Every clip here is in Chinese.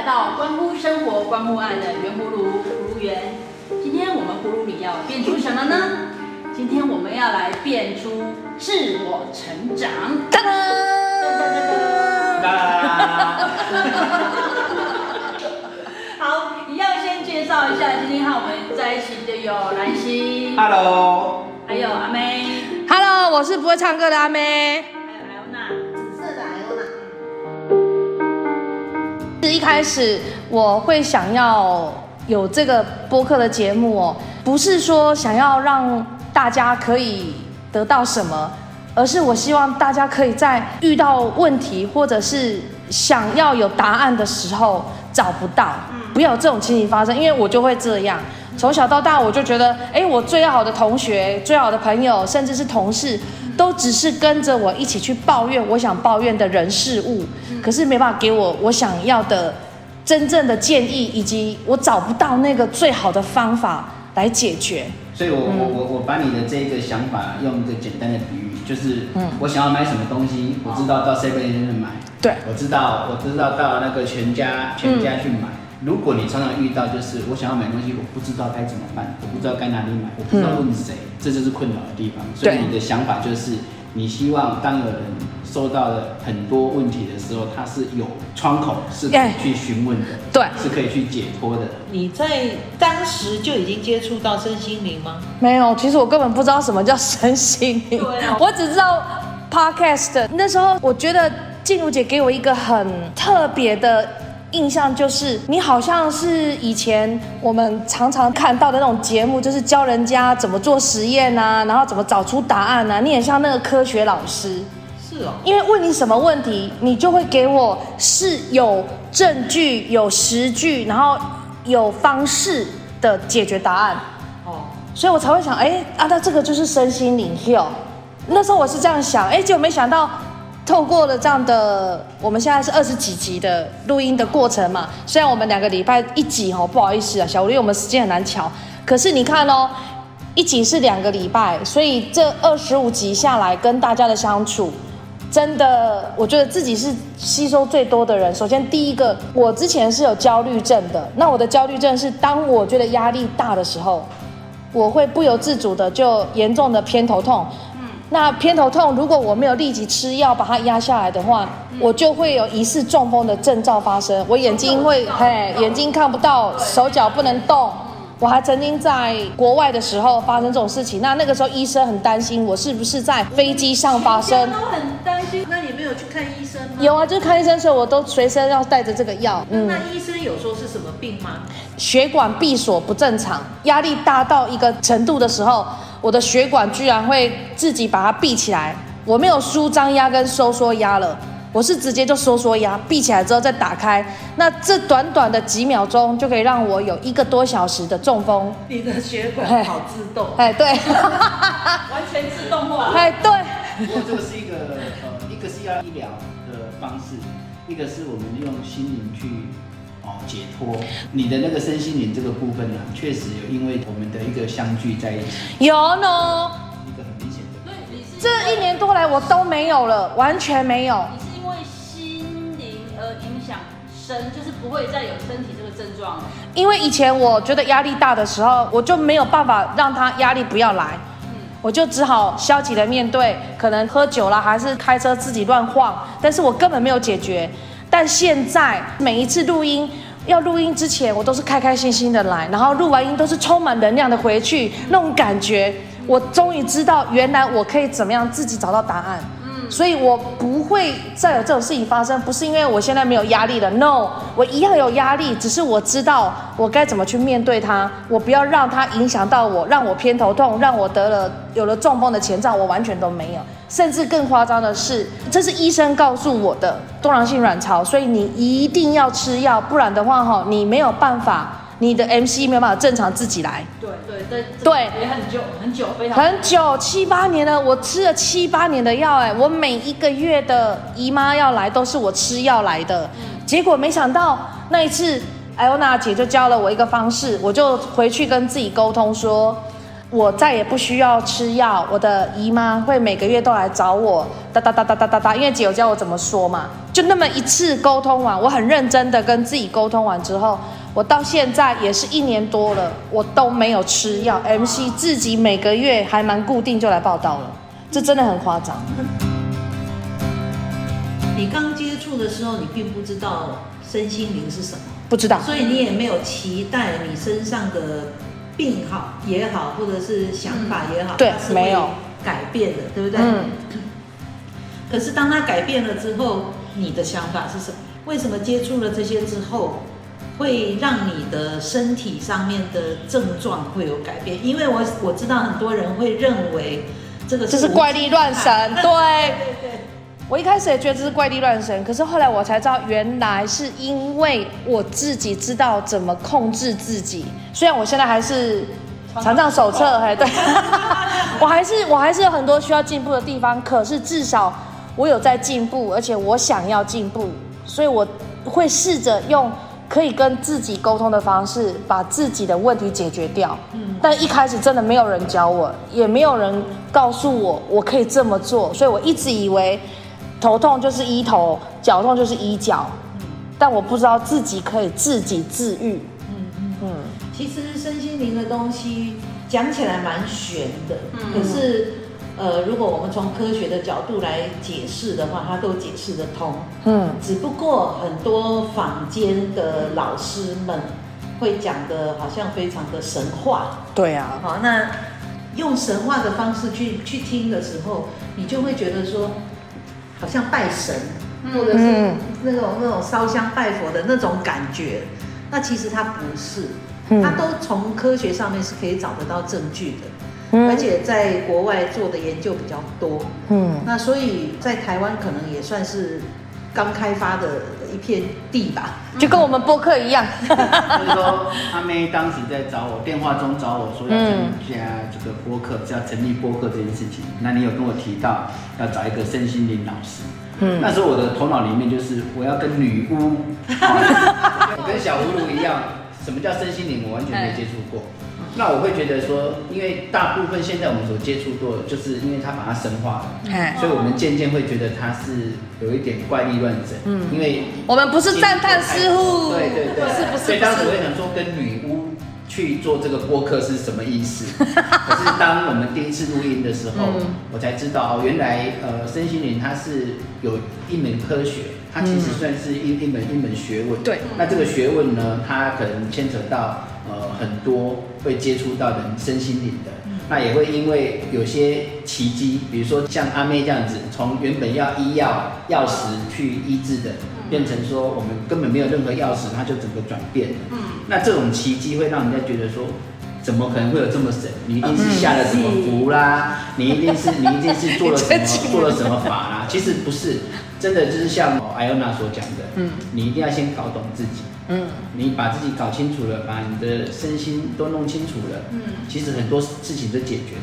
来到关乎生活、关乎爱的圆葫芦葫芦园。今天我们葫芦里要变出什么呢？今天我们要来变出自我成长。哒哒哒哒好，一样先介绍一下，今天和我们在一起的有兰心，Hello，还有阿妹，Hello，我是不会唱歌的阿妹，开始我会想要有这个播客的节目哦，不是说想要让大家可以得到什么，而是我希望大家可以在遇到问题或者是想要有答案的时候找不到，不要有这种情形发生，因为我就会这样。从小到大，我就觉得，哎，我最好的同学、最好的朋友，甚至是同事，都只是跟着我一起去抱怨我想抱怨的人事物，可是没办法给我我想要的真正的建议，以及我找不到那个最好的方法来解决。所以我，我我我我把你的这个想法用一个简单的比喻，就是，我想要买什么东西，我知道到 Seven Eleven 买，对，我知道我知道到那个全家全家去买。如果你常常遇到，就是我想要买东西，我不知道该怎么办，我不知道该哪里买，我不知道问谁，嗯、这就是困扰的地方。所以你的想法就是，你希望当有人收到了很多问题的时候，他是有窗口是可以去询问的，对，是可以去解脱的。你在当时就已经接触到身心灵吗？没有，其实我根本不知道什么叫身心灵，对啊，我只知道 podcast。那时候我觉得静茹姐给我一个很特别的。印象就是你好像是以前我们常常看到的那种节目，就是教人家怎么做实验啊，然后怎么找出答案啊。你很像那个科学老师，是哦。因为问你什么问题，你就会给我是有证据、有实据，然后有方式的解决答案。哦，所以我才会想，哎啊，那这个就是身心灵哟。那时候我是这样想，哎，结果没想到。透过了这样的，我们现在是二十几集的录音的过程嘛。虽然我们两个礼拜一集哦，不好意思啊，小吴，因为我们时间很难乔。可是你看哦，一集是两个礼拜，所以这二十五集下来跟大家的相处，真的，我觉得自己是吸收最多的人。首先第一个，我之前是有焦虑症的，那我的焦虑症是当我觉得压力大的时候，我会不由自主的就严重的偏头痛。那偏头痛，如果我没有立即吃药把它压下来的话，我就会有疑似中风的征兆发生。我眼睛会，嘿，眼睛看不到，手脚不能动。我还曾经在国外的时候发生这种事情。那那个时候医生很担心我是不是在飞机上发生。都很担心。那你没有去看医生吗？有啊，就是看医生的时候，我都随身要带着这个药。嗯。那医生有说是什么病吗？血管闭锁不正常，压力大到一个程度的时候。我的血管居然会自己把它闭起来，我没有舒张压跟收缩压了，我是直接就收缩压，闭起来之后再打开，那这短短的几秒钟就可以让我有一个多小时的中风。你的血管好自动，哎，对，完全自动化，哎，对。不过这个是一个呃，一个是要医疗的方式，一个是我们用心灵去。解脱你的那个身心灵这个部分呢，确实有因为我们的一个相聚在一起，有呢，一个很明显的。这一年多来我都没有了，完全没有。你是因为心灵而影响身，就是不会再有身体这个症状。因为以前我觉得压力大的时候，我就没有办法让他压力不要来，嗯，我就只好消极的面对，可能喝酒了，还是开车自己乱晃，但是我根本没有解决。但现在每一次录音，要录音之前，我都是开开心心的来，然后录完音都是充满能量的回去，那种感觉，我终于知道原来我可以怎么样自己找到答案。所以我不会再有这种事情发生，不是因为我现在没有压力了，no，我一样有压力，只是我知道我该怎么去面对它，我不要让它影响到我，让我偏头痛，让我得了有了中风的前兆，我完全都没有，甚至更夸张的是，这是医生告诉我的多囊性卵巢，所以你一定要吃药，不然的话哈，你没有办法。你的 MC 没有办法正常自己来，对对对对，也很久很久，非常很久七八年了，我吃了七八年的药，哎，我每一个月的姨妈要来都是我吃药来的，嗯、结果没想到那一次艾欧娜姐就教了我一个方式，我就回去跟自己沟通说，我再也不需要吃药，我的姨妈会每个月都来找我，哒哒哒哒哒哒哒，因为姐有教我怎么说嘛，就那么一次沟通完，我很认真的跟自己沟通完之后，我到现在也是一年多了，我都没有吃药，MC 自己每个月还蛮固定就来报道了，这真的很夸张。你刚接触的时候，你并不知道身心灵是什么，不知道，所以你也没有期待你身上的。病好也好，或者是想法也好，对，没有改变的，对不对？嗯。可是当他改变了之后，你的想法是什么？为什么接触了这些之后，会让你的身体上面的症状会有改变？因为我我知道很多人会认为这个是这是怪力乱神，对。对 对我一开始也觉得这是怪力乱神，可是后来我才知道，原来是因为我自己知道怎么控制自己。虽然我现在还是残障手册，还对，我还是我还是有很多需要进步的地方。可是至少我有在进步，而且我想要进步，所以我会试着用可以跟自己沟通的方式，把自己的问题解决掉。嗯，但一开始真的没有人教我，也没有人告诉我我可以这么做，所以我一直以为。头痛就是医头，脚痛就是医脚，嗯，但我不知道自己可以自己治愈。嗯嗯嗯，其实身心灵的东西讲起来蛮玄的，嗯，可是呃，如果我们从科学的角度来解释的话，它都解释得通。嗯，只不过很多坊间的老师们会讲的好像非常的神话。对啊，好，那用神话的方式去去听的时候，你就会觉得说。好像拜神，或者是那种那种烧香拜佛的那种感觉，那其实它不是，它都从科学上面是可以找得到证据的，而且在国外做的研究比较多，嗯，那所以在台湾可能也算是刚开发的一片地吧，就跟我们播客一样，就是说阿妹当时在找我电话中找我说要参加这个播客，是要成立播客这件事情，那你有跟我提到要找一个身心灵老师，嗯，那时候我的头脑里面就是我要跟女巫，我 跟小葫芦一样，什么叫身心灵，我完全没接触过。那我会觉得说，因为大部分现在我们所接触过的，就是因为它把它神化了，嗯，所以我们渐渐会觉得它是有一点怪力乱神，嗯，因为我们不是赞叹师傅，对对对，是不是，所以当时我也想说，跟女巫去做这个播客是什么意思？可是当我们第一次录音的时候，我才知道，原来呃，身心灵它是有一门科学。它其实算是一一门一门学问。对。那这个学问呢，它可能牵扯到呃很多会接触到人身心灵的。那也会因为有些奇迹，比如说像阿妹这样子，从原本要医药药食去医治的，变成说我们根本没有任何药食，它就整个转变了。嗯。那这种奇迹会让人家觉得说，怎么可能会有这么神？你一定是下了什么符啦？你一定是你一定是做了什么做了什么法啦？其实不是。真的就是像艾欧娜所讲的，嗯，你一定要先搞懂自己，嗯，你把自己搞清楚了，把你的身心都弄清楚了，嗯，其实很多事情都解决了。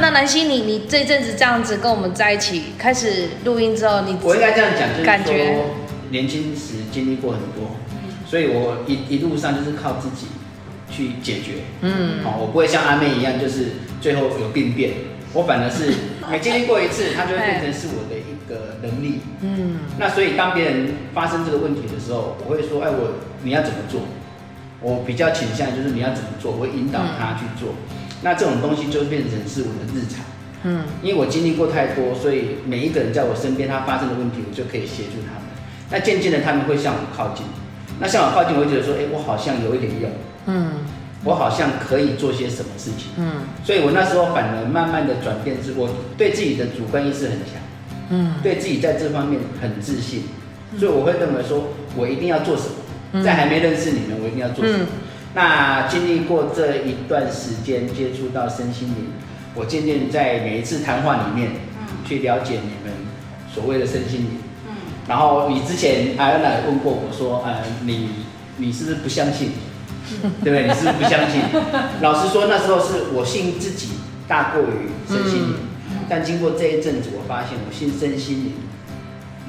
那南希，你你这阵子这样子跟我们在一起开始录音之后，你我应该这样讲，就是说年轻时经历过很多，所以我一一路上就是靠自己去解决，嗯，好，我不会像阿妹一样，就是最后有病变。我反而是 每经历过一次，它就会变成是我的一个能力。嗯，那所以当别人发生这个问题的时候，我会说：“哎，我你要怎么做？”我比较倾向就是你要怎么做，我会引导他去做。那这种东西就变成是我的日常。嗯，因为我经历过太多，所以每一个人在我身边，他发生的问题，我就可以协助他们。那渐渐的，他们会向我靠近。那向我靠近，我会觉得说：“哎，我好像有一点用。”嗯。我好像可以做些什么事情，嗯，所以我那时候反而慢慢的转变，是我对自己的主观意识很强，嗯，对自己在这方面很自信，所以我会认为说，我一定要做什么，在还没认识你们，我一定要做什么。那经历过这一段时间接触到身心灵，我渐渐在每一次谈话里面，去了解你们所谓的身心灵，嗯，然后你之前艾安娜问过我说，呃，你你是不是不相信？对不对？你是不是不相信？老实说，那时候是我信自己大过于身心灵，嗯、但经过这一阵子，我发现我信身心灵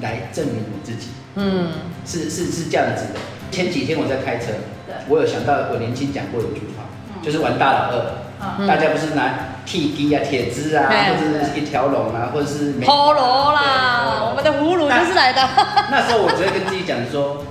来证明我自己。嗯，是是是这样子的。前几天我在开车，对我有想到我年轻讲过一句话，嗯、就是玩大老二，大家不是拿 TD 啊、铁枝啊，或者是一条龙啊，或者是陀螺啦，我们的葫芦就是来的。那时候我只会跟自己讲说，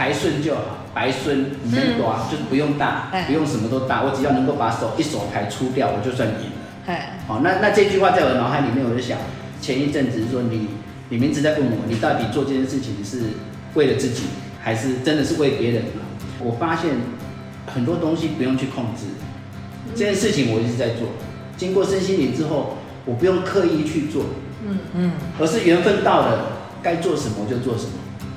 排顺就好，白顺你能多，就是不用大，不用什么都大，我只要能够把手一手牌出掉，我就算赢了。好，那那这句话在我的脑海里面，我就想，前一阵子说你，你们一直在问我，你到底做这件事情是为了自己，还是真的是为别人？我发现很多东西不用去控制，这件事情我一直在做，经过身心灵之后，我不用刻意去做，嗯嗯，而是缘分到了，该做什么就做什么。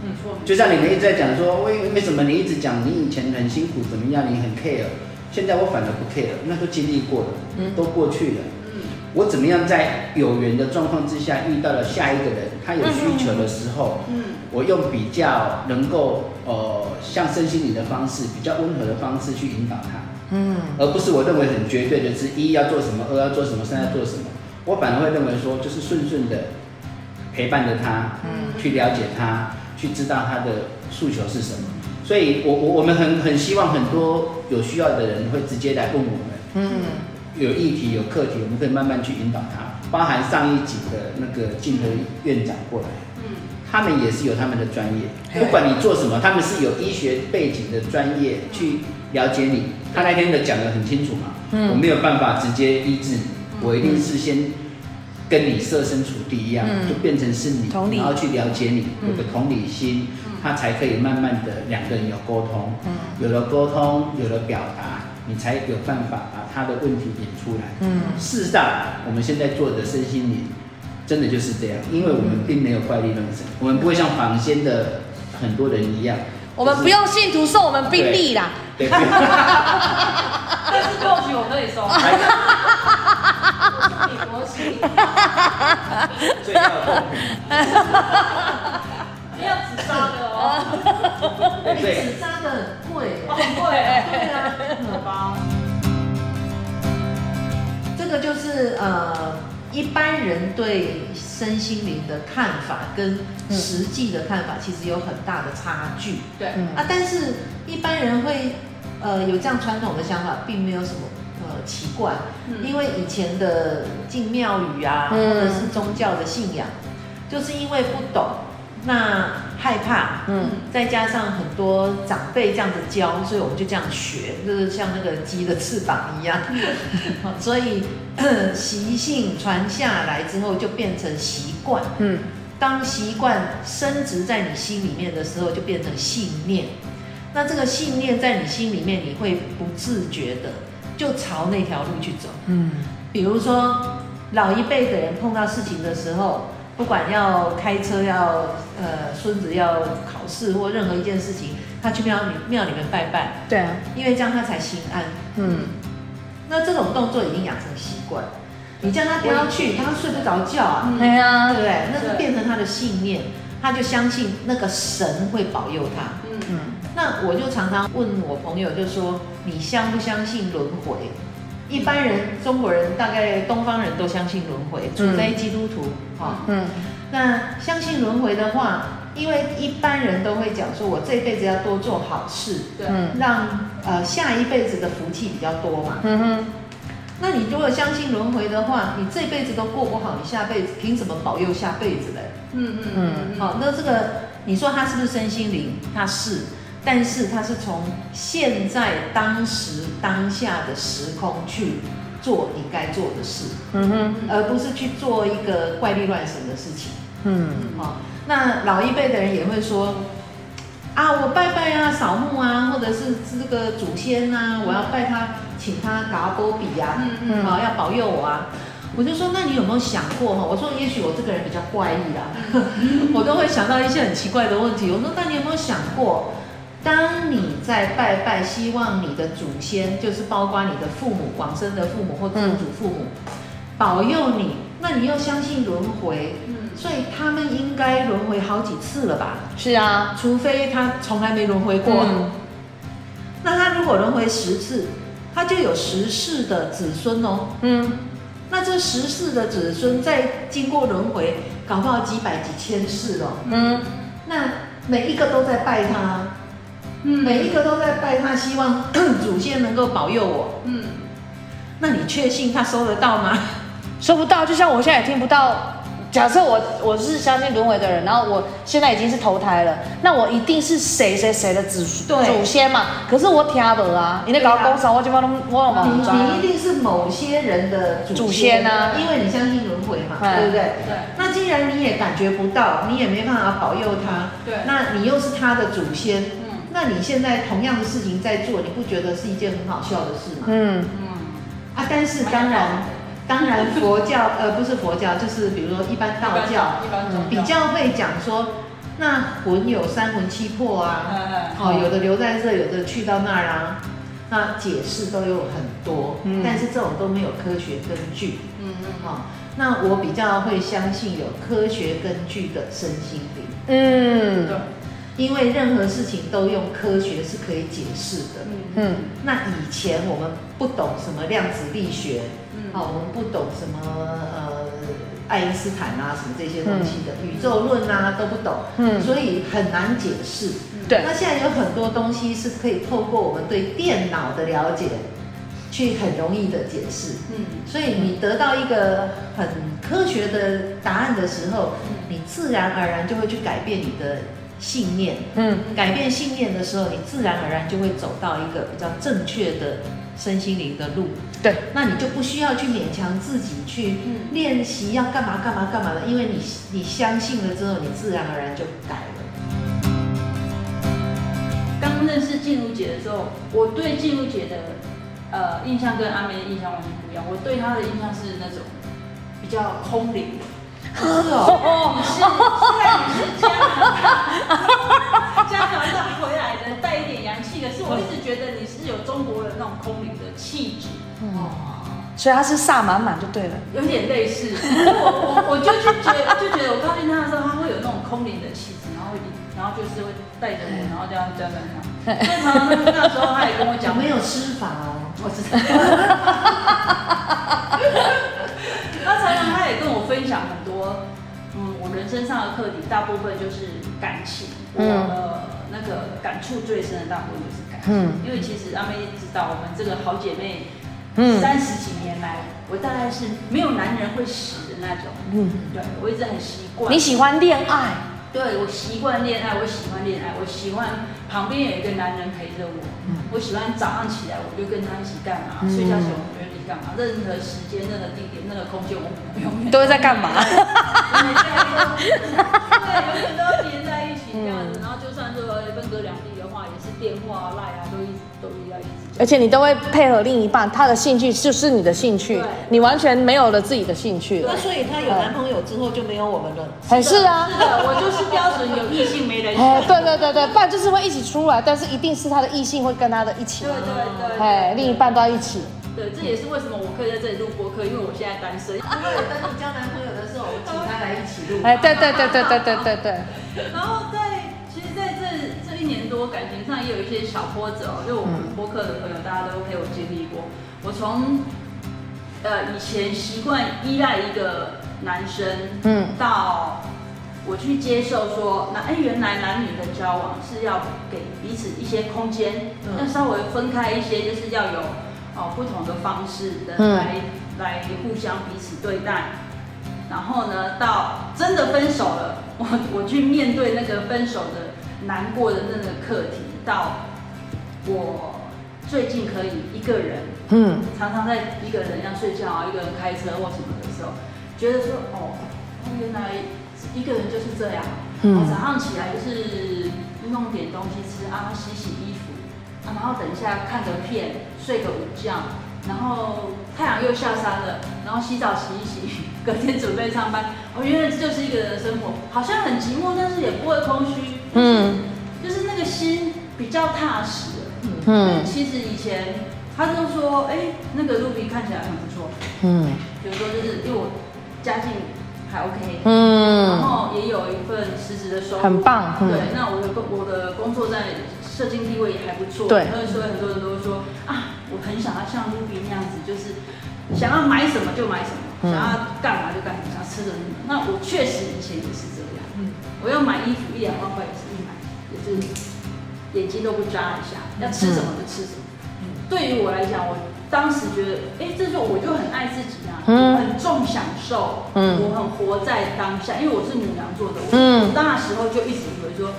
没错，就像你们一直在讲说，为为什么你一直讲你以前很辛苦怎么样，你很 care，现在我反而不 care，那都经历过了，嗯，都过去了。我怎么样在有缘的状况之下遇到了下一个人，他有需求的时候，嗯，我用比较能够呃像身心灵的方式，比较温和的方式去引导他，嗯，而不是我认为很绝对的是一要做什么，二要做什么，三要做什么，我反而会认为说就是顺顺的陪伴着他，嗯，去了解他，去知道他的诉求是什么。所以我我我们很很希望很多有需要的人会直接来问我们，嗯。有议题有课题，我们可以慢慢去引导他。包含上一集的那个静和院长过来，嗯，他们也是有他们的专业，不管你做什么，他们是有医学背景的专业去了解你。他那天的讲得很清楚嘛，嗯，我没有办法直接医治，我一定是先跟你设身处地一样，就变成是你，然后去了解你，有个同理心，他才可以慢慢的两个人有沟通，嗯，有了沟通，有了表达。你才有办法把他的问题点出来。嗯，事实上，我们现在做的身心灵，真的就是这样，因为我们并没有怪力乱神，我们不会像坊间的很多人一样。我们不用信徒送我们病历啦。对。但是 或许我可以送。哈最要公平。不要自杀的哦。对。自杀的很贵。很贵。对啊。荷包。这个就是呃，一般人对身心灵的看法跟实际的看法其实有很大的差距。对。啊，但是一般人会呃有这样传统的想法，并没有什么呃奇怪，因为以前的进庙宇啊，或者是宗教的信仰，就是因为不懂。那害怕，嗯，再加上很多长辈这样子教，所以我们就这样学，就是像那个鸡的翅膀一样，所以习性传下来之后就变成习惯，嗯，当习惯升值在你心里面的时候，就变成信念。那这个信念在你心里面，你会不自觉的就朝那条路去走，嗯，比如说老一辈的人碰到事情的时候。不管要开车要呃孙子要考试或任何一件事情，他去庙里庙里面拜拜。对啊，因为这样他才心安。嗯，那这种动作已经养成习惯，你叫他不要去，他睡不着觉啊。对啊，对不对？那就变成他的信念，他就相信那个神会保佑他。嗯嗯。那我就常常问我朋友，就说你相不相信轮回？一般人，中国人大概东方人都相信轮回，除非基督徒哈。嗯，那相信轮回的话，因为一般人都会讲说，我这辈子要多做好事，对，让呃下一辈子的福气比较多嘛。嗯哼。那你如果相信轮回的话，你这辈子都过不好，你下辈子凭什么保佑下辈子嘞？嗯嗯嗯。好，那这个你说他是不是身心灵？他是。但是他是从现在当时当下的时空去做你该做的事，嗯哼，而不是去做一个怪力乱神的事情，嗯，好，那老一辈的人也会说，啊，我拜拜啊，扫墓啊，或者是这个祖先啊，我要拜他，请他嘎波比呀，嗯嗯，好，要保佑我啊，我就说，那你有没有想过哈？我说，也许我这个人比较怪异啦，我都会想到一些很奇怪的问题。我说，那你有没有想过？当你在拜拜，希望你的祖先，就是包括你的父母、往生的父母或祖祖父母，保佑你，那你又相信轮回，所以他们应该轮回好几次了吧？是啊，除非他从来没轮回过。嗯、那他如果轮回十次，他就有十世的子孙哦。嗯，那这十世的子孙再经过轮回，搞不好几百几千世了。嗯，那每一个都在拜他。嗯，每一个都在拜他，希望 祖先能够保佑我。嗯，那你确信他收得到吗？收不到，就像我现在也听不到。假设我我是相信轮回的人，然后我现在已经是投胎了，那我一定是谁谁谁的祖祖先嘛？可是我听不啊，你那搞公司我就帮他们我了嘛。你你一定是某些人的祖先啊，因为你相信轮回嘛，对不对？对。那既然你也感觉不到，你也没办法保佑他，对。那你又是他的祖先，嗯。那你现在同样的事情在做，你不觉得是一件很好笑的事吗？嗯嗯。啊，但是当然。当然，佛教呃不是佛教，就是比如说一般道教，比较会讲说，那魂有三魂七魄啊，哦，有的留在这，有的去到那儿啊，那解释都有很多，但是这种都没有科学根据，嗯嗯，好，那我比较会相信有科学根据的身心灵，嗯，对。因为任何事情都用科学是可以解释的。嗯，那以前我们不懂什么量子力学，嗯，好，我们不懂什么呃爱因斯坦啊什么这些东西的、嗯、宇宙论啊都不懂，嗯，所以很难解释。对，那现在有很多东西是可以透过我们对电脑的了解，去很容易的解释。嗯，所以你得到一个很科学的答案的时候，你自然而然就会去改变你的。信念，嗯，改变信念的时候，你自然而然就会走到一个比较正确的身心灵的路。对，那你就不需要去勉强自己去练习要干嘛干嘛干嘛的，因为你你相信了之后，你自然而然就改了。刚认识静茹姐的时候，我对静茹姐的呃印象跟阿妹的印象完全不一样。我对她的印象是那种比较空灵的。是哦，你是虽然你是加拿大，加拿大回来的，带一点洋气，可是我一直觉得你是有中国人那种空灵的气质。哦，所以他是萨满满就对了，有点类似。我我我就去觉得就觉得我靠近他的时候，他会有那种空灵的气质，然后然后就是会带着我，然后这样这样这样。那时候他也跟我讲，没有施法哦，我知道。他常常他也跟我分享很人生上的课题大部分就是感情，我的那个感触最深的大部分就是感情。嗯，因为其实阿妹知道，我们这个好姐妹，三十几年来，我大概是没有男人会死的那种。嗯，对，我一直很习惯。你喜欢恋爱？对，我习惯恋爱，我喜欢恋爱，我喜欢旁边有一个男人陪着我。嗯，我喜欢早上起来我就跟他一起干嘛，睡觉前。干嘛？任何时间、任何地点、任何空间，我们永远都会在干嘛？对，永远都要黏在一起这样子。然后就算说分隔两地的话，也是电话、赖啊，都一直都要一直。而且你都会配合另一半，他的兴趣就是你的兴趣，你完全没有了自己的兴趣。那所以他有男朋友之后就没有我们了。很是啊，是的，我就是标准有异性没人性。对对对对，不然就是会一起出来，但是一定是他的异性会跟他的一起。对对对，哎，另一半都要一起。对，这也是为什么我可以在这里录播客，因为我现在单身。因为等你交男朋友的时候，我请他来一起录。哎，对对对对对对对对。然后在，其实在这这一年多，感情上也有一些小波折哦。就我们播客的朋友，大家都陪我经历过。我从呃以前习惯依赖一个男生，嗯，到我去接受说，那哎原来男女的交往是要给彼此一些空间，要稍微分开一些，就是要有。哦，不同的方式的来、嗯、来互相彼此对待，然后呢，到真的分手了，我我去面对那个分手的难过的那个课题，到我最近可以一个人，嗯，常常在一个人要睡觉啊，一个人开车或什么的时候，觉得说，哦，原来一个人就是这样，嗯，早上起来就是弄点东西吃啊，洗洗衣服。然后等一下看个片，睡个午觉，然后太阳又下山了，然后洗澡洗一洗，隔天准备上班。我，原来这就是一个人的生活，好像很寂寞，但是也不会空虚。嗯，就是那个心比较踏实。嗯，其实以前他都说，哎，那个 Ruby 看起来很不错。嗯，比如说就是因为我家境还 OK。嗯，然后也有一份实职的收入。很棒。对，那我的工我的工作在。社经地位也还不错，对，所以说很多人都说啊，我很想要像 Ruby 那样子，就是想要买什么就买什么，嗯、想要干嘛就干嘛，想要吃什么。那我确实以前也是这样，嗯，我要买衣服一两万块也是一买，也是眼睛都不眨一下，要吃什么就吃什么。嗯，对于我来讲，我当时觉得，哎，这就我就很爱自己啊，嗯，很重享受，嗯，我很活在当下，因为我是牡羊座的，嗯，我那时候就一直以为说，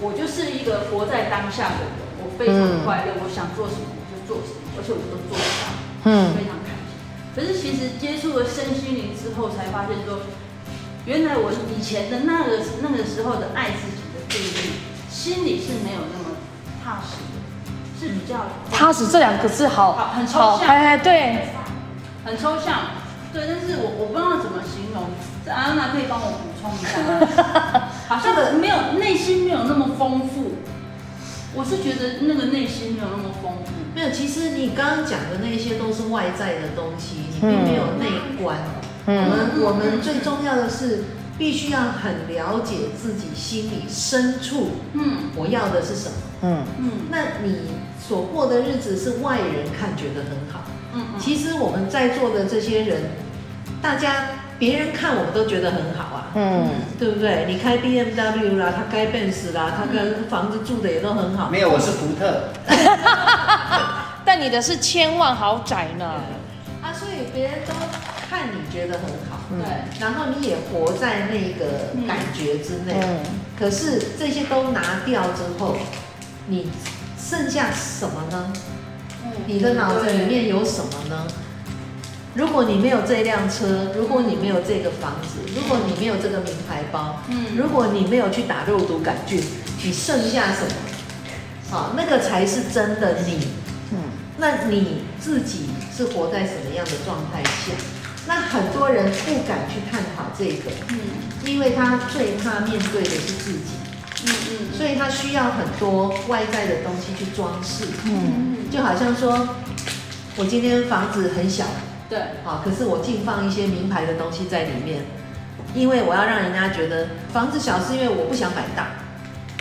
我就是一个活在当下的人，我非常快乐，我想做什么做什么，而且我都做得到，嗯，非常开心。可是其实接触了身心灵之后，才发现说，原来我以前的那个那个时候的爱自己的定义，心里是没有那么踏实的，是比较踏实这两个字好，好很抽象，哎对，很抽象，对，但是我我不知道怎么形容，安娜可以帮我补充一下吗？好像的没有内心没有那么丰富，我是觉得那个内心没有那么丰富，没有，其实你刚刚讲的那些都是外在的东西，你并没有内观。嗯、我们我们最重要的是。必须要很了解自己心里深处，嗯，我要的是什么，嗯。嗯，那你所过的日子是外人看觉得很好，其实我们在座的这些人，大家别人看我们都觉得很好啊，嗯，对不对？你开 BMW 啦，他开 Benz 啦，他跟房子住的也都很好。没有，我是福特。但你的是千万豪宅呢？啊，所以别人都看你觉得很好。对，然后你也活在那个感觉之内，嗯，可是这些都拿掉之后，你剩下什么呢？你的脑子里面有什么呢？如果你没有这辆车，如果你没有这个房子，如果你没有这个名牌包，嗯，如果你没有去打肉毒杆菌，你剩下什么？好，那个才是真的你。嗯，那你自己是活在什么样的状态下？那很多人不敢去探讨这个，嗯，因为他最怕面对的是自己，嗯嗯，所以他需要很多外在的东西去装饰，嗯，就好像说，我今天房子很小，对，好，可是我净放一些名牌的东西在里面，因为我要让人家觉得房子小是因为我不想买大，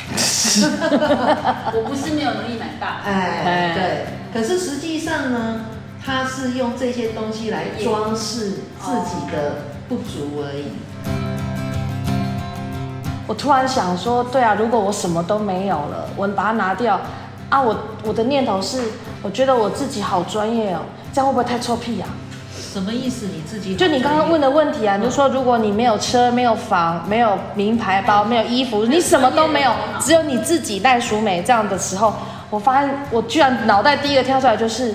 我不是没有能力买大，哎，对，可是实际上呢？他是用这些东西来装饰自己的不足而已。我突然想说，对啊，如果我什么都没有了，我把它拿掉啊，我我的念头是，我觉得我自己好专业哦，这样会不会太臭屁啊？什么意思？你自己就你刚刚问的问题啊，你就说，如果你没有车、没有房、没有名牌包、没有衣服，你什么都没有，只有你自己赖淑美这样的时候，我发现我居然脑袋第一个跳出来就是。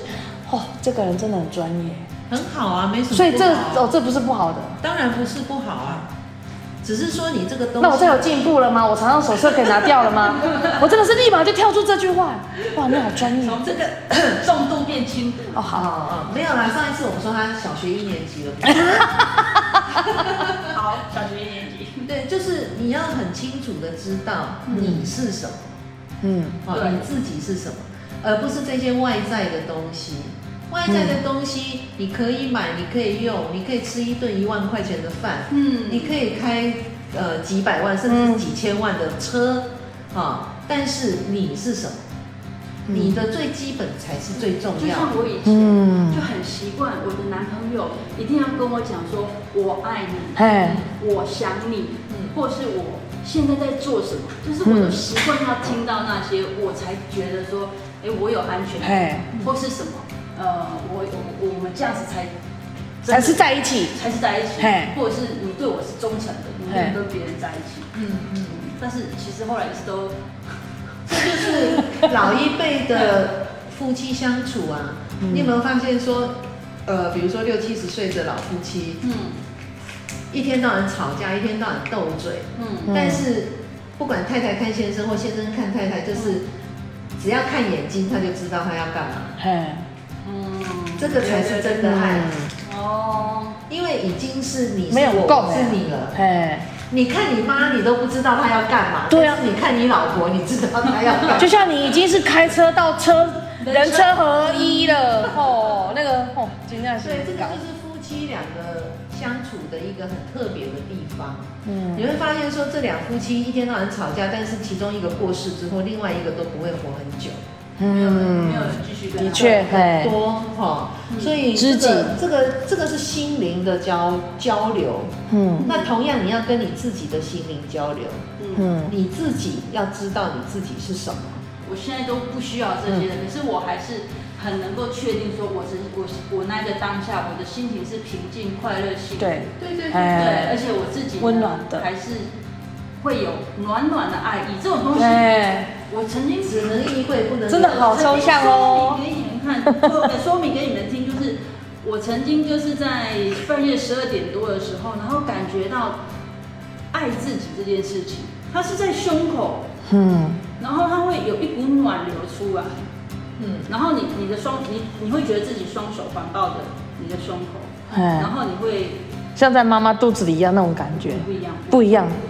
哦，这个人真的很专业，很好啊，没什么。所以这哦，这不是不好的，当然不是不好啊，只是说你这个东西。那我这有进步了吗？我常常手册可以拿掉了吗？我真的是立马就跳出这句话，哇，你好专业。从这个 重度变轻度哦，好好好，没有啦。上一次我们说他小学一年级了，好，小学一年级，对，就是你要很清楚的知道你是什么，嗯，哦，你自己是什么，而不是这些外在的东西。外在的东西你可以买，你可以用，你可以吃一顿一万块钱的饭，嗯，你可以开呃几百万甚至几千万的车，啊，但是你是什么？你的最基本才是最重要。的。就像我以前就很习惯，我的男朋友一定要跟我讲说“我爱你”，哎，我想你，嗯，或是我现在在做什么，就是我的习惯要听到那些，我才觉得说，哎，我有安全感，或是什么。呃，我我我们这样子才才是在一起，才是在一起，或者是你对我是忠诚的，你能跟别人在一起。嗯嗯。但是其实后来是都，这就是老一辈的夫妻相处啊。你有没有发现说，呃，比如说六七十岁的老夫妻，嗯，一天到晚吵架，一天到晚斗嘴，嗯，但是不管太太看先生或先生看太太，就是只要看眼睛，他就知道他要干嘛。嘿。这个才是真的爱哦，因为已经是你是我是你了。哎，你看你妈，你都不知道她要干嘛。对啊，你看你老婆，你知道她要干嘛。就像你已经是开车到车人车合一了 哦，那个哦，今天所以这个就是夫妻两个相处的一个很特别的地方。嗯，你会发现说，这两夫妻一天到晚吵架，但是其中一个过世之后，另外一个都不会活很久。嗯，没有继续跟他。的确很多哈，所以这个这个这个是心灵的交交流。嗯，那同样你要跟你自己的心灵交流。嗯，你自己要知道你自己是什么。我现在都不需要这些了，嗯、可是我还是很能够确定说我是我我那个当下我的心情是平静、快乐、幸福。对对对对对，而且我自己温暖的还是会有暖暖的爱意，这种东西，我曾经只能意会不能真的好抽象哦。说明给你们看，说明给你们听，就是我曾经就是在半夜十二点多的时候，然后感觉到爱自己这件事情，它是在胸口，嗯，然后它会有一股暖流出来，嗯，然后你你的双你你会觉得自己双手环抱着你的胸口，嗯，然后你会像在妈妈肚子里一样那种感觉，不一样，不一样，不一样，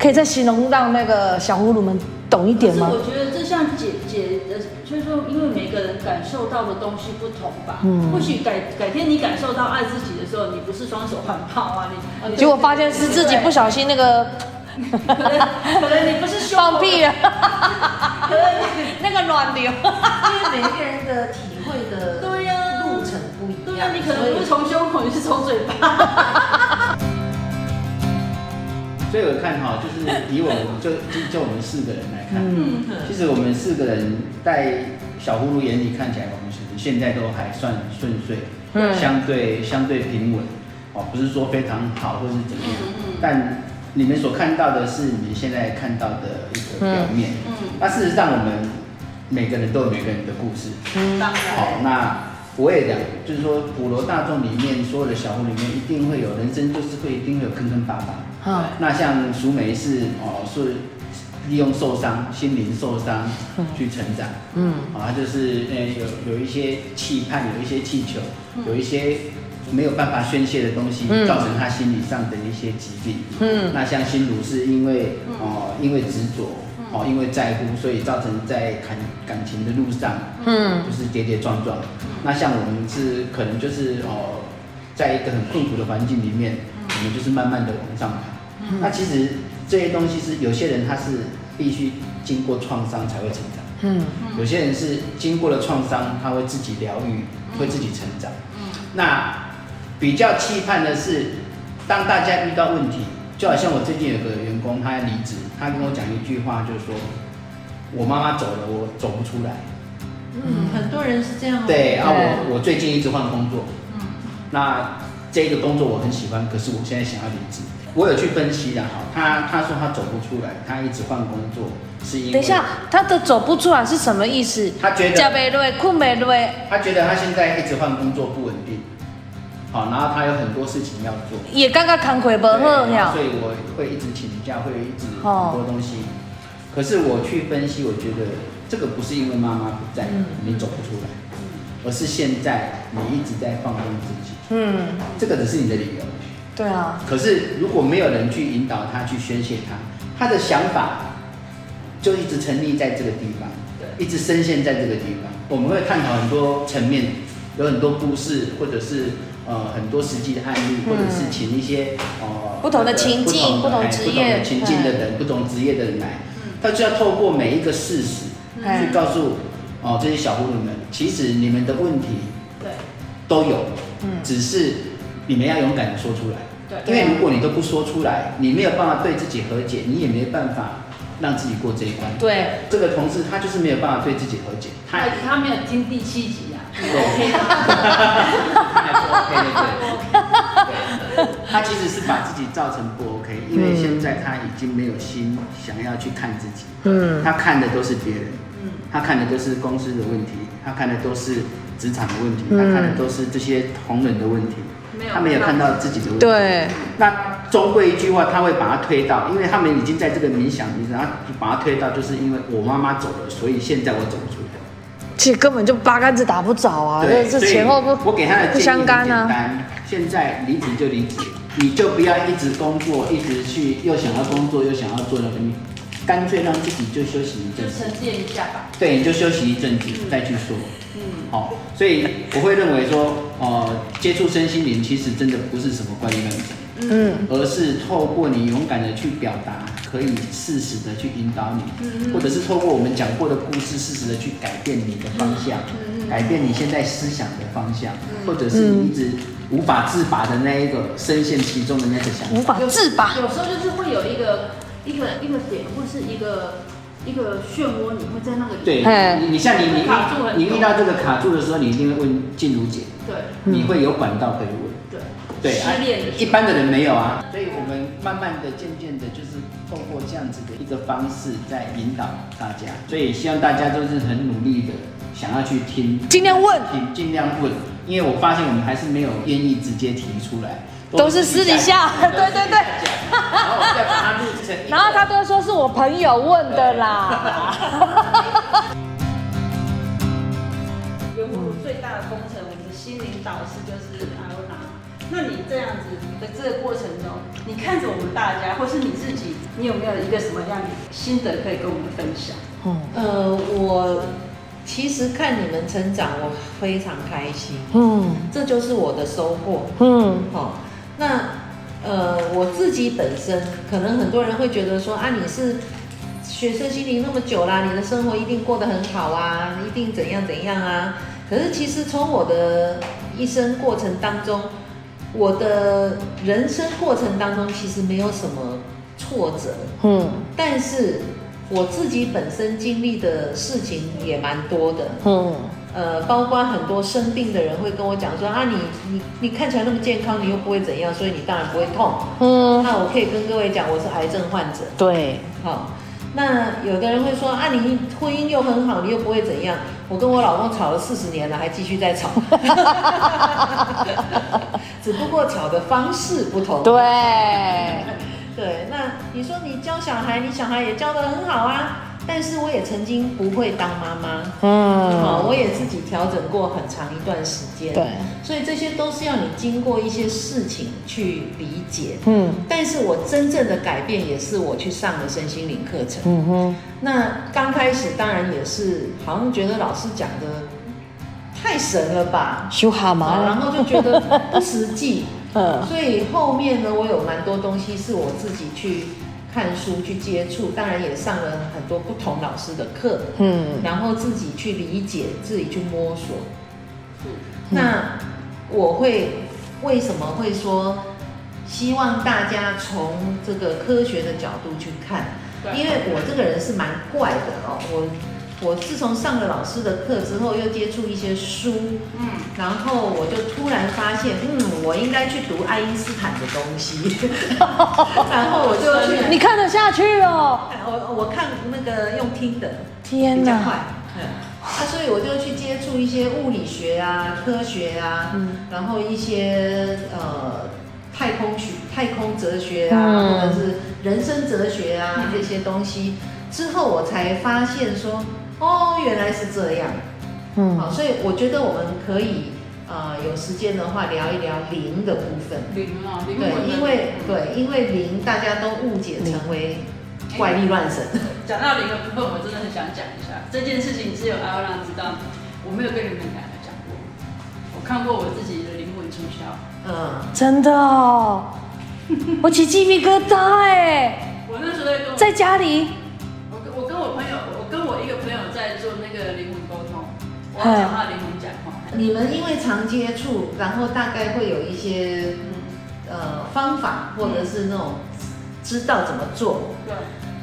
可以再形容让那个小葫芦们懂一点吗？我觉得这像姐姐的，就是说，因为每个人感受到的东西不同吧，嗯，或许改改天你感受到爱自己的时候，你不是双手环抱啊，你结果发现是自己不小心那个。可能可能你不是胸放屁了，可能那个暖流，因为每一个人的体会的对呀路程不一样，对啊，你可能不是从胸口，你是从嘴巴。所以我看哈，就是以我们就就就我们四个人来看，嗯，其实我们四个人在小葫芦眼里看起来，我们其实现在都还算顺遂，嗯，相对相对平稳，哦，不是说非常好或是怎么样，但。你们所看到的是你们现在看到的一个表面，嗯，那事实上我们每个人都有每个人的故事，嗯，好，那我也讲，就是说普罗大众里面所有的小户里面，一定会有人生，就是会一定会有坑坑巴巴，好，那像淑梅是哦，是利用受伤，心灵受伤去成长，嗯，啊，就是呃有有一些期盼，有一些气球，有一些。没有办法宣泄的东西，造成他心理上的一些疾病。嗯，那像心如是因为哦、呃，因为执着，哦，因为在乎，所以造成在感感情的路上，嗯，就是跌跌撞撞。那像我们是可能就是哦、呃，在一个很困苦的环境里面，我们就是慢慢的往上爬。那其实这些东西是有些人他是必须经过创伤才会成长。嗯，有些人是经过了创伤，他会自己疗愈，会自己成长。嗯，那。比较期盼的是，当大家遇到问题，就好像我最近有个员工，他要离职，他跟我讲一句话，就是说，我妈妈走了，我走不出来。嗯，很多人是这样。对啊，我我最近一直换工作。嗯。那这个工作我很喜欢，可是我现在想要离职。我有去分析的，哈，他他说他走不出来，他一直换工作，是因为。等一下，他的走不出来是什么意思？他觉得。吃不落，困不落。他觉得他现在一直换工作不稳定。好，然后他有很多事情要做，也刚刚扛亏不好，所以我会一直请假，会一直很多东西。哦、可是我去分析，我觉得这个不是因为妈妈不在，嗯、你走不出来，而是现在你一直在放纵自己。嗯，这个只是你的理由。对啊。可是如果没有人去引导他去宣泄他，他的想法就一直沉溺在这个地方，对，一直深陷在这个地方。我们会探讨很多层面，有很多故事，或者是。呃，很多实际的案例，或者是请一些呃不同的情境、不同职业、情境的人、不同职业的人来，他就要透过每一个事实去告诉哦这些小葫芦们，其实你们的问题对。都有，嗯，只是你们要勇敢的说出来，对，因为如果你都不说出来，你没有办法对自己和解，你也没办法让自己过这一关。对，这个同事他就是没有办法对自己和解，他他没有听第七集啊。对，OK 对，他其实是把自己造成不 OK，因为现在他已经没有心想要去看自己，嗯，他看的都是别人，嗯，他看的都是公司的问题，他看的都是职场的问题，他看的都是这些同仁的问题，他没有看到自己的问题。对，那终归一句话，他会把他推到，因为他们已经在这个冥想然后把他推到，就是因为我妈妈走了，所以现在我走不出来。其实根本就八竿子打不着啊！这这前后不我给他的建议很简单啊。现在离职就离职，你就不要一直工作，一直去又想要工作又想要做那个，你干脆让自己就休息一阵子，就沉淀一下吧。对，你就休息一阵子再去说。嗯，好，所以我会认为说，呃，接触身心灵其实真的不是什么关于那个。嗯，而是透过你勇敢的去表达，可以适时的去引导你，嗯或者是透过我们讲过的故事，适时的去改变你的方向，嗯改变你现在思想的方向，或者是你一直无法自拔的那一个深陷其中的那个想法。无法自拔。有时候就是会有一个一个一个点，或是一个一个漩涡，你会在那个对，你你像你你你遇到这个卡住的时候，你一定会问静茹姐，对，你会有管道可以问，对，对，失恋一般的人没有啊，所以我们慢慢的、渐渐的，就是透过这样子的一个方式在引导大家，所以希望大家都是很努力的想要去听，尽量问，听，尽量问，因为我发现我们还是没有愿意直接提出来。都是私底下，对对 对，然后再把它录成，然后他都说是我朋友问的啦。圆葫芦最大的工程，我们的心灵导师就是阿欧娜。那你这样子的这个过程中，你看着我们大家，或是你自己，你有没有一个什么样的心得可以跟我们分享？嗯，呃，我其实看你们成长，我非常开心。嗯，这就是我的收获。嗯，好。那，呃，我自己本身可能很多人会觉得说啊，你是学生心灵那么久啦，你的生活一定过得很好啊，一定怎样怎样啊。可是其实从我的一生过程当中，我的人生过程当中其实没有什么挫折，嗯，但是我自己本身经历的事情也蛮多的，嗯。呃，包括很多生病的人会跟我讲说啊，你你你看起来那么健康，你又不会怎样，所以你当然不会痛。嗯，那我可以跟各位讲，我是癌症患者。对，好，那有的人会说啊，你婚姻又很好，你又不会怎样。我跟我老公吵了四十年了，还继续在吵。只不过吵的方式不同。对，对，那你说你教小孩，你小孩也教的很好啊。但是我也曾经不会当妈妈，嗯，好，我也自己调整过很长一段时间，对，所以这些都是要你经过一些事情去理解，嗯，但是我真正的改变也是我去上了身心灵课程，嗯哼，那刚开始当然也是好像觉得老师讲的太神了吧，修蛤蟆，然后就觉得不实际，嗯，所以后面呢，我有蛮多东西是我自己去。看书去接触，当然也上了很多不同老师的课，嗯，然后自己去理解，自己去摸索。嗯、那我会为什么会说希望大家从这个科学的角度去看？因为我这个人是蛮怪的哦，我。我自从上了老师的课之后，又接触一些书，嗯，然后我就突然发现，嗯，我应该去读爱因斯坦的东西，然后我就去，你看得下去哦？我我看那个用听的，天哪，快，嗯，啊，所以我就去接触一些物理学啊、科学啊，嗯，然后一些呃太空学、太空哲学啊，嗯、或者是人生哲学啊、嗯、这些东西，之后我才发现说。哦，原来是这样，嗯，好，所以我觉得我们可以，呃，有时间的话聊一聊灵的部分。灵啊，灵对，因为对，因为灵大家都误解成为怪力乱神。讲到灵的部分，我真的很想讲一下这件事情，只有阿欧让知道，我没有跟你们两个讲过。我看过我自己的灵魂出窍，嗯，真的哦，我起鸡皮疙瘩哎！我那时候在跟在家里，我跟我跟我朋友，我要讲话灵魂讲话。你们因为常接触，然后大概会有一些、嗯、呃方法，或者是那种知道怎么做。对。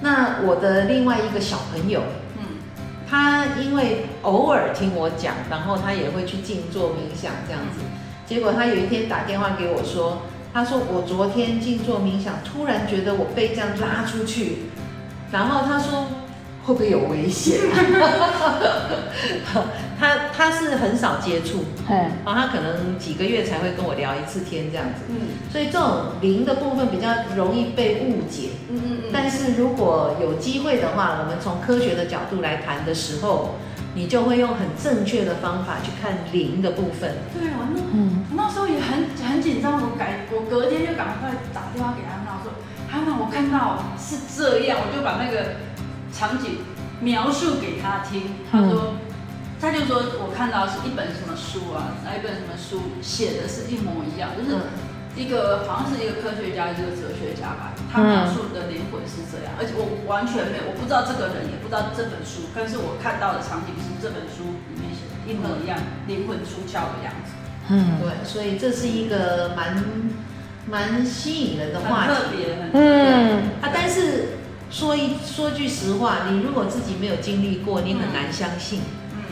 那我的另外一个小朋友，嗯，他因为偶尔听我讲，然后他也会去静坐冥想这样子。结果他有一天打电话给我说，他说我昨天静坐冥想，突然觉得我被这样拉出去，然后他说。会不会有危险？他他是很少接触，然后他可能几个月才会跟我聊一次天这样子，嗯，所以这种灵的部分比较容易被误解，嗯嗯嗯。但是如果有机会的话，我们从科学的角度来谈的时候，你就会用很正确的方法去看灵的部分。对啊，那嗯，那时候也很很紧张，我赶我隔天就赶快打电话给安娜说，安娜我看到是这样，我就把那个。场景描述给他听，他说，嗯、他就说我看到是一本什么书啊，那一本什么书写的是一模一样，就是一个好像是一个科学家，一个哲学家吧，他描述的灵魂是这样，而且我完全没有，我不知道这个人，也不知道这本书，但是我看到的场景是这本书里面写的一模一样，灵魂出窍的样子。嗯，对，所以这是一个蛮蛮吸引人的话题，很特别，很特别，嗯。啊，但是。说一说句实话，你如果自己没有经历过，你很难相信。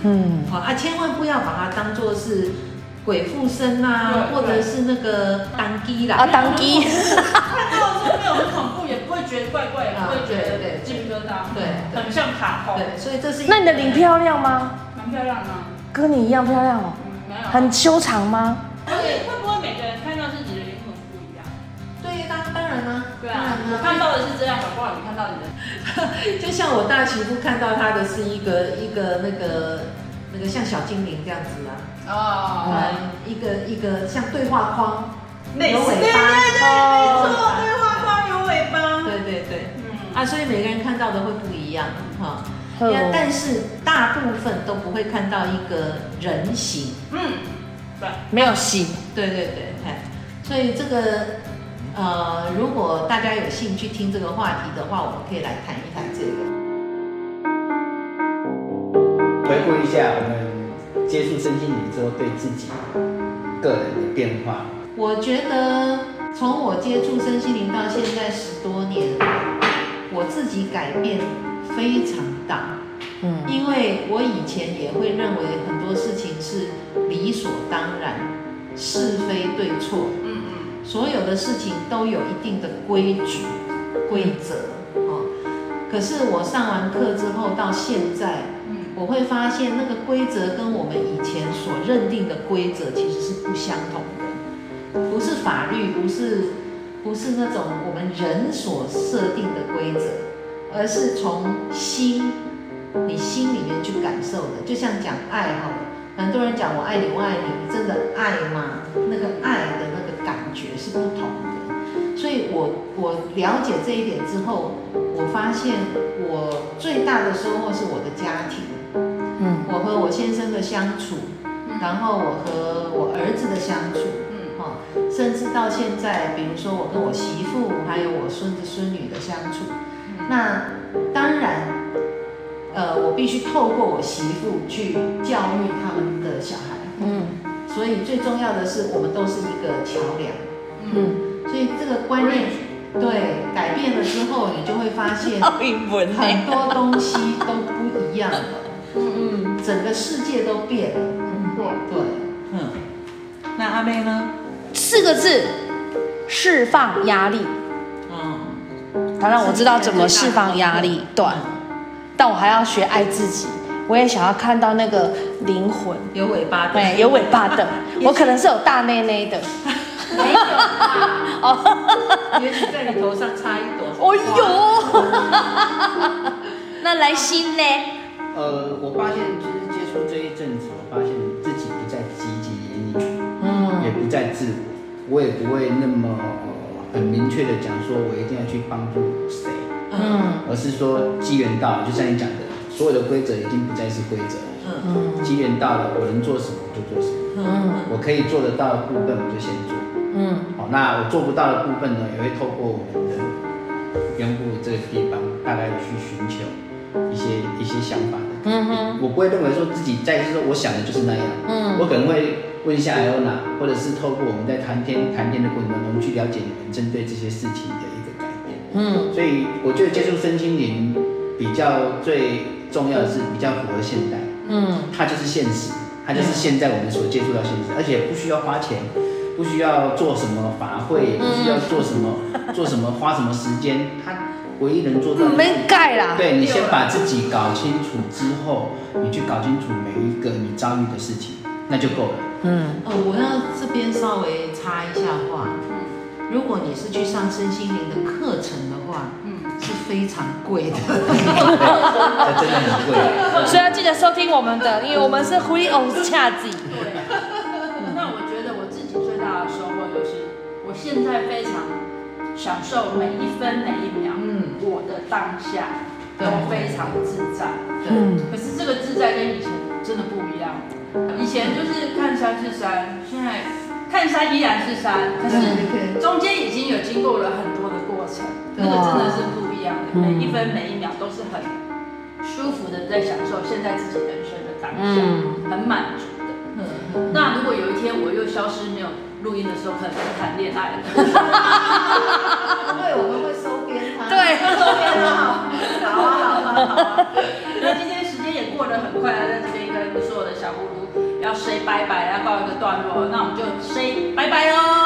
嗯，好啊，千万不要把它当做是鬼附身啊，或者是那个当机啦。啊，当机。看到的时候没有很恐怖，也不会觉得怪怪，也不会觉得鸡皮疙瘩。对，很像卡通。对，所以这是。那你的脸漂亮吗？蛮漂亮啊。跟你一样漂亮哦。没有。很修长吗？会不对啊，我看到的是这样，搞不好你看到你的。就像我大媳妇看到她的是一个一个那个那个像小精灵这样子啊，哦，嗯，一个一个像对话框，有尾巴，对对对，没错，对话框有尾巴，对对对，嗯。啊，所以每个人看到的会不一样哈，但是大部分都不会看到一个人形，嗯，对，没有形，对对对，哎，所以这个。呃，如果大家有兴趣听这个话题的话，我们可以来谈一谈这个。回顾一下我们接触身心灵之后对自己个人的变化。我觉得从我接触身心灵到现在十多年，我自己改变非常大。嗯，因为我以前也会认为很多事情是理所当然，是非对错。所有的事情都有一定的规矩、规则，哦。可是我上完课之后到现在，我会发现那个规则跟我们以前所认定的规则其实是不相同的，不是法律，不是不是那种我们人所设定的规则，而是从心，你心里面去感受的。就像讲爱哈，很多人讲我爱你，我爱你，你真的爱吗？那个爱的那个。感觉是不同的，所以我我了解这一点之后，我发现我最大的收获是我的家庭，嗯，我和我先生的相处，然后我和我儿子的相处，嗯，哈，甚至到现在，比如说我跟我媳妇还有我孙子孙女的相处，那当然，呃，我必须透过我媳妇去教育他们的小孩，嗯。所以最重要的是，我们都是一个桥梁。嗯，所以这个观念对改变了之后，你就会发现很多东西都不一样了。嗯嗯，整个世界都变了。嗯，对对。嗯，那阿妹呢？四个字：释放压力。嗯，当然我知道怎么释放压力，对。但我还要学爱自己。我也想要看到那个灵魂有尾巴的，对，有尾巴的。我可能是有大内内的，没有哦，也许在你头上插一朵。哦呦，那来心呢？呃，我发现就是接触这一阵子，我发现自己不再积极营营，嗯，也不再自我，我也不会那么很明确的讲说我一定要去帮助谁，嗯，而是说机缘到，就像你讲的。所有的规则已经不再是规则了。嗯，机缘到了，我能做什么我就做什么。嗯，我可以做得到的部分我就先做。嗯，好，那我做不到的部分呢，也会透过我们的缘故这个地方，大概去寻求一些一些想法的。嗯哼，我不会认为说自己在就是说我想的就是那样。嗯，我可能会问一下艾欧娜，或者是透过我们在谈天谈天的过程当中去了解你们针对这些事情的一个改变。嗯，所以我觉得接触身心灵比较最。重要的是比较符合现代，嗯，它就是现实，它就是现在我们所接触到现实，而且不需要花钱，不需要做什么法会，不需要做什么 做什么花什么时间，它唯一能做到没盖啦。对，你先把自己搞清楚之后，你去搞清楚每一个你遭遇的事情，那就够了。嗯，哦，我要这边稍微插一下话，如果你是去上身心灵的课程的话，嗯。是非常贵的，真的很贵。所以要记得收听我们的，因为我们是 free of charge。对。那我觉得我自己最大的收获就是，我现在非常享受每一分每一秒，嗯，我的当下都非常自在。嗯。可是这个自在跟以前真的不一样。以前就是看山是山，现在看山依然是山，可是中间已经有经过了很多的过程，那个真的是不。每一分每一秒都是很舒服的，在享受现在自己人生的当下，嗯、很满足的。那如果有一天我又消失没有录音的时候，可能是谈恋爱了。对，我们会收编他。对，收编他好好啊，好啊那今天时间也过得很快了，在这边跟所有的小葫芦要 say 拜拜，要告一个段落，那我们就 say 拜拜喽。